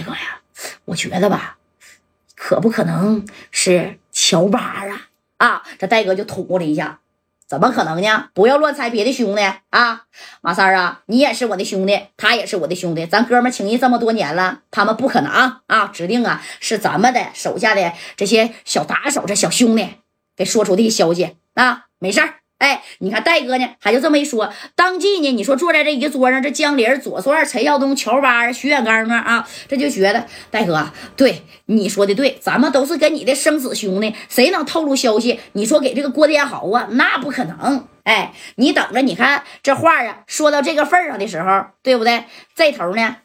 大哥呀，我觉得吧，可不可能是乔巴啊？啊，这戴哥就捅咕了一下，怎么可能呢？不要乱猜别的兄弟啊！马三啊，你也是我的兄弟，他也是我的兄弟，咱哥们情谊这么多年了，他们不可能啊！指定啊是咱们的手下的这些小打手、这小兄弟给说出的消息啊！没事儿。哎，你看戴哥呢，还就这么一说，当即呢，你说坐在这一桌上，这江林、左帅、陈耀东、乔八、徐远刚啊啊，这就觉得戴哥对你说的对，咱们都是跟你的生死兄弟，谁能透露消息？你说给这个郭天豪啊，那不可能。哎，你等着，你看这话啊，说到这个份上的时候，对不对？这头呢，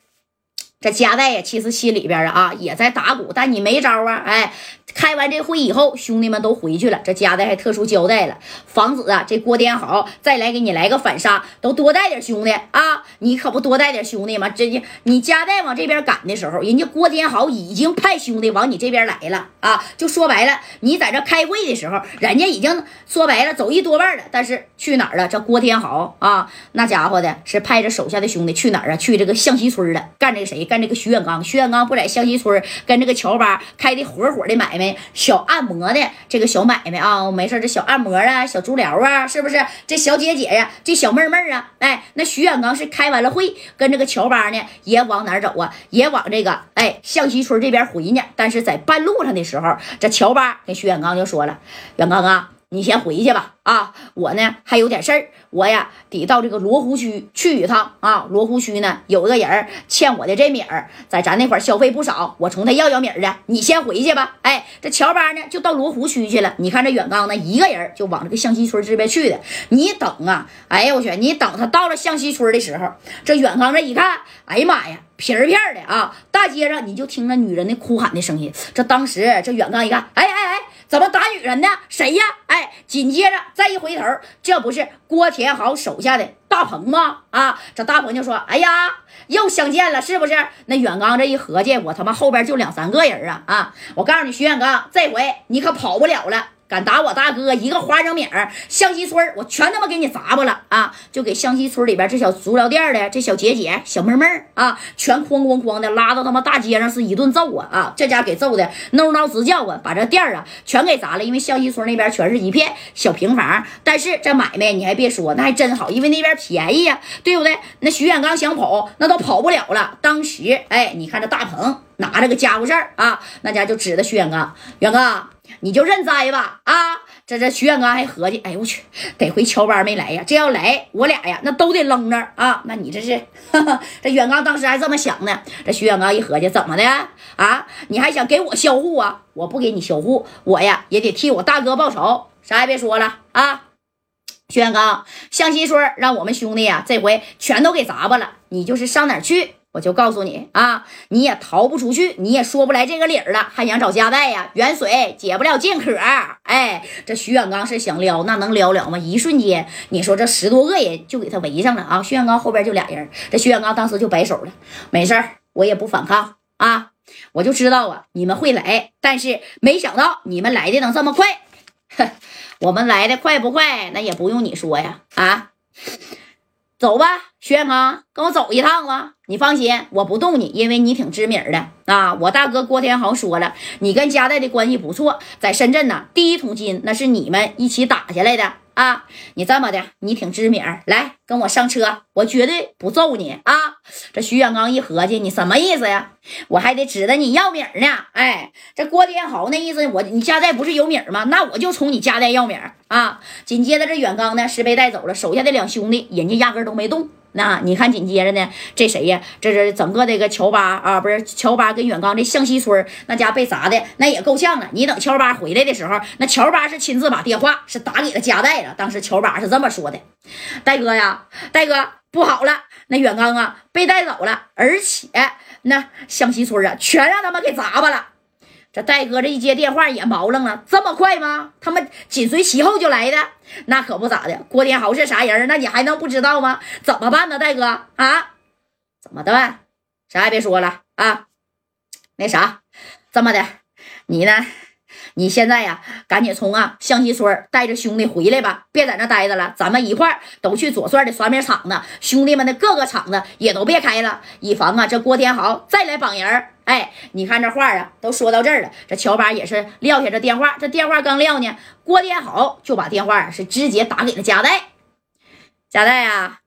这加代呀，其实心里边啊也在打鼓，但你没招啊，哎。开完这会以后，兄弟们都回去了。这家代还特殊交代了，防止啊这郭天豪再来给你来个反杀，都多带点兄弟啊！你可不多带点兄弟吗？这你你家代往这边赶的时候，人家郭天豪已经派兄弟往你这边来了啊！就说白了，你在这开会的时候，人家已经说白了走一多半了。但是去哪儿了？这郭天豪啊，那家伙的是派着手下的兄弟去哪儿啊？去这个向西村了，干这个谁？干这个徐远刚。徐远刚不在向西村跟这个乔巴开的合伙的买卖。小按摩的这个小买卖啊，没事这小按摩啊，小足疗啊，是不是？这小姐姐呀，这小妹妹啊，哎，那徐远刚是开完了会，跟这个乔巴呢，也往哪走啊？也往这个哎向西村这边回呢。但是在半路上的时候，这乔巴跟徐远刚就说了：“远刚啊。”你先回去吧，啊，我呢还有点事儿，我呀得到这个罗湖区去一趟啊。罗湖区呢有个人欠我的这米儿，在咱那块消费不少，我从他要要米儿去。你先回去吧。哎，这乔巴呢就到罗湖区去了。你看这远刚呢一个人就往这个向西村这边去的。你等啊，哎呀我去，你等他到了向西村的时候，这远刚这一看，哎呀妈呀，皮儿片的啊，大街上你就听着女人的哭喊的声音。这当时这远刚一看，哎哎哎。怎么打女人呢？谁呀？哎，紧接着再一回头，这不是郭天豪手下的大鹏吗？啊，这大鹏就说：“哎呀，又相见了，是不是？”那远刚这一合计，我他妈后边就两三个人啊！啊，我告诉你，徐远刚，这回你可跑不了了。敢打我大哥一个花生米儿，向西村我全他妈给你砸巴了啊！就给向西村里边这小足疗店的这小姐姐、小妹妹啊，全哐哐哐的拉到他妈大街上是一顿揍啊！啊，这家给揍的嗷嗷直叫啊，把这店啊全给砸了。因为向西村那边全是一片小平房，但是这买卖你还别说，那还真好，因为那边便宜呀，对不对？那徐远刚想跑，那都跑不了了。当时，哎，你看这大鹏拿着个家伙事儿啊，那家就指着徐远刚，远刚。你就认栽吧啊！这这徐远刚还合计，哎呦我去，得亏乔班没来呀，这要来我俩呀，那都得扔那啊！那你这是，这远刚当时还这么想呢。这徐远刚一合计，怎么的啊？你还想给我销户啊？我不给你销户，我呀也得替我大哥报仇。啥也别说了啊！徐远刚，向西村让我们兄弟呀，这回全都给砸巴了，你就是上哪儿去？我就告诉你啊，你也逃不出去，你也说不来这个理儿了，还想找家带呀？远水解不了近渴。哎，这徐远刚是想撩，那能撩了吗？一瞬间，你说这十多个人就给他围上了啊！徐远刚后边就俩人，这徐远刚当时就摆手了，没事儿，我也不反抗啊，我就知道啊，你们会来，但是没想到你们来的能这么快。哼，我们来的快不快？那也不用你说呀，啊。走吧，徐远康，跟我走一趟吧。你放心，我不动你，因为你挺知名的啊。我大哥郭天豪说了，你跟家代的关系不错，在深圳呢，第一桶金那是你们一起打下来的。啊，你这么的，你挺知名，来跟我上车，我绝对不揍你啊！这徐远刚一合计，你什么意思呀？我还得指着你要米呢。哎，这郭天豪那意思，我你家在不是有米吗？那我就从你家在要米啊！紧接着这远刚呢是被带走了，手下的两兄弟，人家压根都没动。那你看，紧接着呢，这谁呀？这是整个这个乔巴啊，不是乔巴跟远刚这向西村那家被砸的那也够呛了。你等乔巴回来的时候，那乔巴是亲自把电话是打给了加代了。当时乔巴是这么说的：“戴哥呀，戴哥不好了，那远刚啊被带走了，而且那向西村啊全让他们给砸巴了。”这戴哥这一接电话也毛愣了，这么快吗？他们紧随其后就来的，那可不咋的。郭天豪是啥人？那你还能不知道吗？怎么办呢，戴哥啊？怎么的办？啥也别说了啊！那啥，这么的，你呢？你现在呀，赶紧从啊象棋村带着兄弟回来吧，别在那待着了，咱们一块儿都去左帅的刷面厂子，兄弟们的各个厂子也都别开了，以防啊这郭天豪再来绑人哎，你看这话啊，都说到这儿了，这乔巴也是撂下这电话，这电话刚撂呢，郭天豪就把电话是直接打给了加代，加代啊，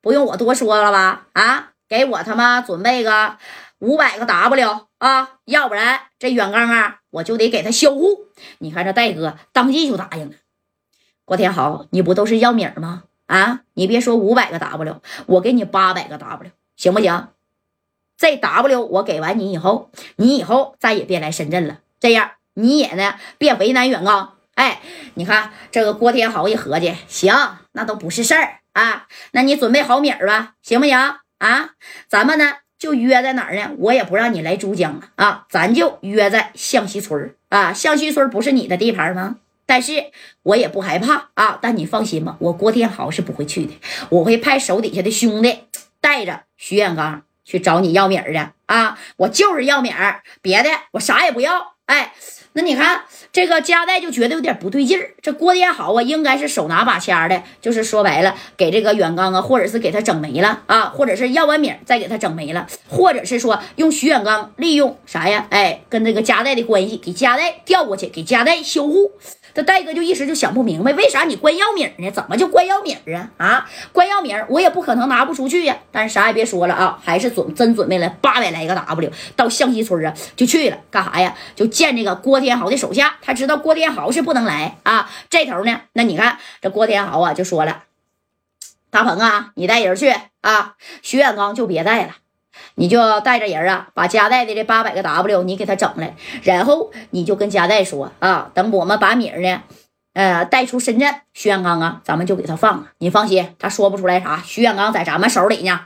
不用我多说了吧？啊，给我他妈准备个五百个 W 啊，要不然这远刚啊，我就得给他销户。你看这戴哥当即就答应了。郭天豪，你不都是要米吗？啊，你别说五百个 W，我给你八百个 W，行不行？这 W 我给完你以后，你以后再也别来深圳了。这样你也呢别为难远刚。哎，你看这个郭天豪一合计，行，那都不是事儿啊。那你准备好米儿吧，行不行啊？咱们呢就约在哪儿呢？我也不让你来珠江了啊，咱就约在向西村啊。向西村不是你的地盘吗？但是我也不害怕啊。但你放心吧，我郭天豪是不会去的，我会派手底下的兄弟带着徐远刚。去找你要米儿的啊！我就是要米儿，别的我啥也不要。哎，那你看这个加代就觉得有点不对劲儿。这郭天豪啊，应该是手拿把掐的，就是说白了，给这个远刚啊，或者是给他整没了啊，或者是要完米再给他整没了，或者是说用徐远刚利用啥呀？哎，跟这个加代的关系给加代调过去，给加代修护。这戴哥就一时就想不明白，为啥你关要米呢？怎么就关要米啊？啊，关要米我也不可能拿不出去呀。但是啥也别说了啊，还是准真准备了八百来个 W 到象溪村啊，就去了干啥呀？就见这个郭天豪的手下。他知道郭天豪是不能来啊。这头呢，那你看这郭天豪啊，就说了：“大鹏啊，你带人去啊，徐远刚就别带了。”你就带着人啊，把加代的这八百个 W 你给他整来，然后你就跟加代说啊，等我们把米儿呢，呃，带出深圳，徐远刚啊，咱们就给他放了。你放心，他说不出来啥。徐远刚在咱们手里呢。